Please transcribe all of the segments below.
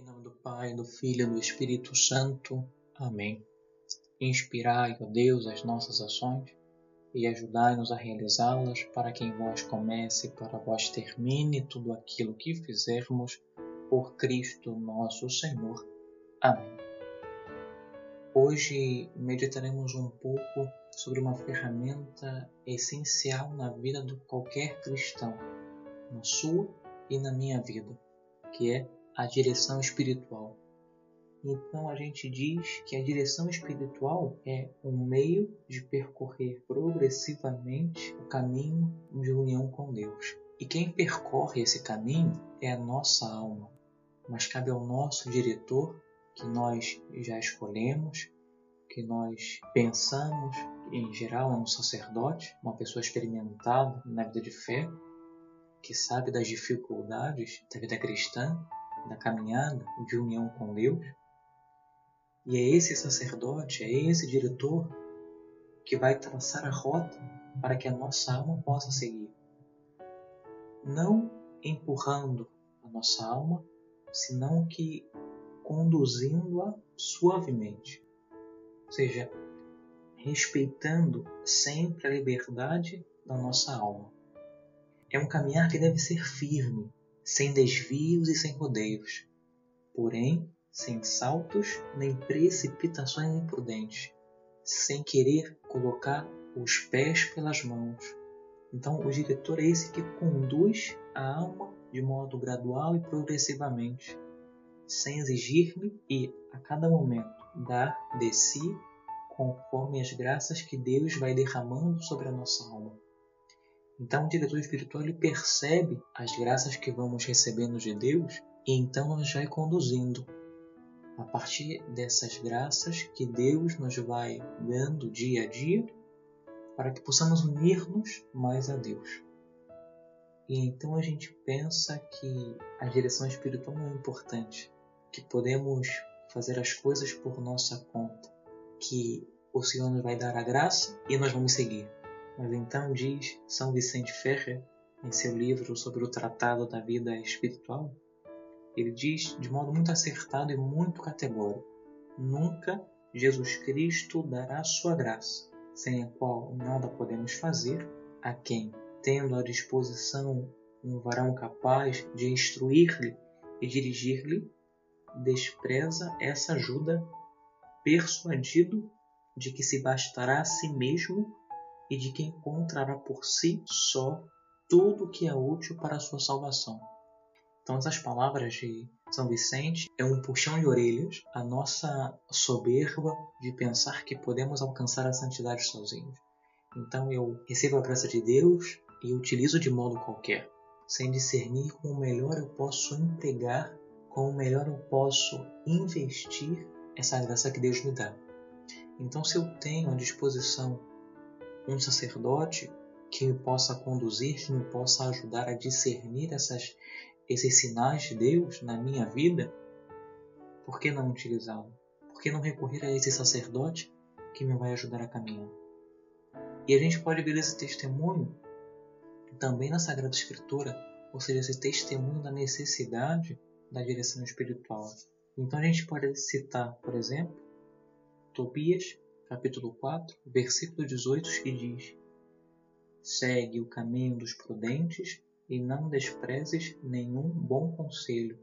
Em nome do Pai, do Filho e do Espírito Santo. Amém. Inspirai, ó Deus, as nossas ações e ajudai-nos a realizá-las para que em vós comece e para vós termine tudo aquilo que fizermos por Cristo nosso Senhor. Amém. Hoje meditaremos um pouco sobre uma ferramenta essencial na vida de qualquer cristão, na sua e na minha vida, que é a direção espiritual. Então a gente diz que a direção espiritual é um meio de percorrer progressivamente o caminho de união com Deus. E quem percorre esse caminho é a nossa alma. Mas cabe ao nosso diretor, que nós já escolhemos, que nós pensamos, em geral é um sacerdote, uma pessoa experimentada na vida de fé, que sabe das dificuldades da vida cristã, da caminhada de união com Deus. E é esse sacerdote, é esse diretor que vai traçar a rota para que a nossa alma possa seguir. Não empurrando a nossa alma, senão que conduzindo-a suavemente. Ou seja, respeitando sempre a liberdade da nossa alma. É um caminhar que deve ser firme, sem desvios e sem rodeios, porém sem saltos nem precipitações imprudentes, sem querer colocar os pés pelas mãos. Então, o diretor é esse que conduz a alma de modo gradual e progressivamente, sem exigir-me e, a cada momento, dar de si conforme as graças que Deus vai derramando sobre a nossa alma. Então, o diretor espiritual ele percebe as graças que vamos recebendo de Deus e então nos vai conduzindo. A partir dessas graças que Deus nos vai dando dia a dia, para que possamos unir-nos mais a Deus. E então a gente pensa que a direção espiritual não é importante, que podemos fazer as coisas por nossa conta, que o Senhor nos vai dar a graça e nós vamos seguir. Mas então diz São Vicente Ferrer, em seu livro sobre o Tratado da Vida Espiritual, ele diz de modo muito acertado e muito categórico: Nunca Jesus Cristo dará sua graça, sem a qual nada podemos fazer, a quem, tendo à disposição um varão capaz de instruir-lhe e dirigir-lhe, despreza essa ajuda, persuadido de que se bastará a si mesmo e de que encontrará por si só tudo o que é útil para a sua salvação. Então, essas palavras de São Vicente é um puxão de orelhas à nossa soberba de pensar que podemos alcançar a santidade sozinhos. Então, eu recebo a graça de Deus e utilizo de modo qualquer, sem discernir como melhor eu posso empregar, como melhor eu posso investir essa graça que Deus me dá. Então, se eu tenho à disposição um sacerdote que me possa conduzir, que me possa ajudar a discernir essas, esses sinais de Deus na minha vida, por que não utilizá-lo? Por que não recorrer a esse sacerdote que me vai ajudar a caminhar? E a gente pode ver esse testemunho também na Sagrada Escritura, ou seja, esse testemunho da necessidade da direção espiritual. Então a gente pode citar, por exemplo, Tobias capítulo 4, versículo 18, que diz: Segue o caminho dos prudentes e não desprezes nenhum bom conselho.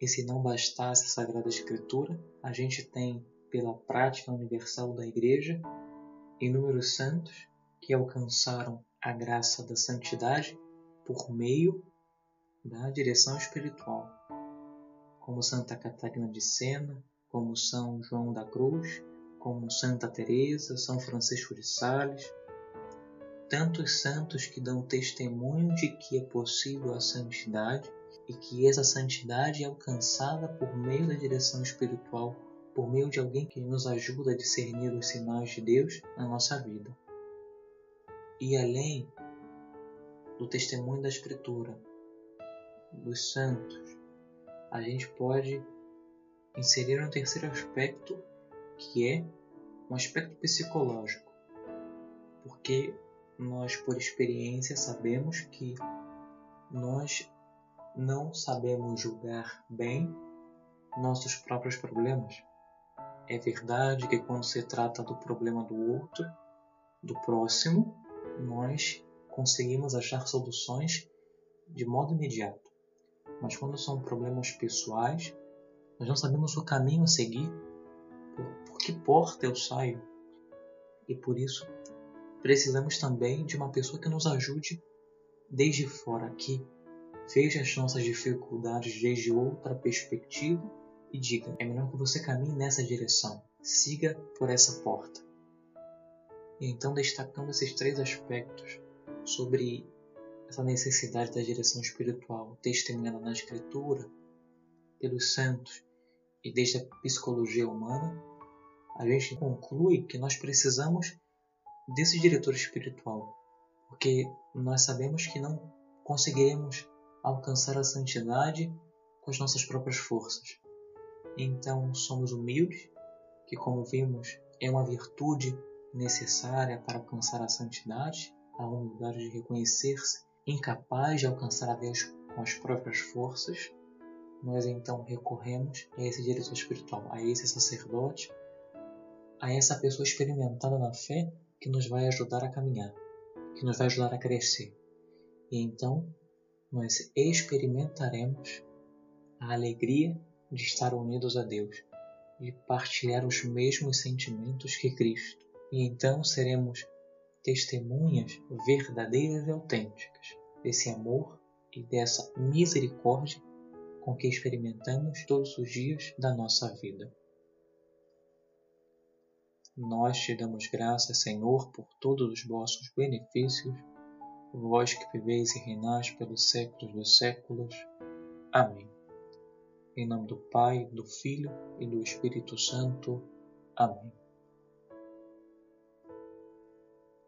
E se não bastasse a Sagrada Escritura, a gente tem, pela prática universal da Igreja, inúmeros santos que alcançaram a graça da santidade por meio da direção espiritual, como Santa Catarina de Sena, como São João da Cruz, como Santa Teresa, São Francisco de Sales, tantos santos que dão testemunho de que é possível a santidade e que essa santidade é alcançada por meio da direção espiritual, por meio de alguém que nos ajuda a discernir os sinais de Deus na nossa vida. E além do testemunho da Escritura, dos santos, a gente pode inserir um terceiro aspecto que é um aspecto psicológico, porque nós, por experiência, sabemos que nós não sabemos julgar bem nossos próprios problemas. É verdade que quando se trata do problema do outro, do próximo, nós conseguimos achar soluções de modo imediato. Mas quando são problemas pessoais, nós não sabemos o caminho a seguir, que porta eu saio. E por isso, precisamos também de uma pessoa que nos ajude desde fora, que veja as nossas dificuldades desde outra perspectiva e diga: é melhor que você caminhe nessa direção, siga por essa porta. E então, destacando esses três aspectos sobre essa necessidade da direção espiritual testemunhada na Escritura, pelos santos e desde a psicologia humana, a gente conclui que nós precisamos desse diretor espiritual, porque nós sabemos que não conseguiremos alcançar a santidade com as nossas próprias forças. Então somos humildes, que como vimos é uma virtude necessária para alcançar a santidade, a humildade de reconhecer-se incapaz de alcançar a Deus com as próprias forças. Nós então recorremos a esse diretor espiritual, a esse sacerdote, a essa pessoa experimentada na fé que nos vai ajudar a caminhar, que nos vai ajudar a crescer. E então nós experimentaremos a alegria de estar unidos a Deus, de partilhar os mesmos sentimentos que Cristo. E então seremos testemunhas verdadeiras e autênticas desse amor e dessa misericórdia com que experimentamos todos os dias da nossa vida. Nós te damos graças, Senhor, por todos os vossos benefícios vós que viveis e reinais pelos séculos dos séculos. Amém. Em nome do Pai, do Filho e do Espírito Santo. Amém.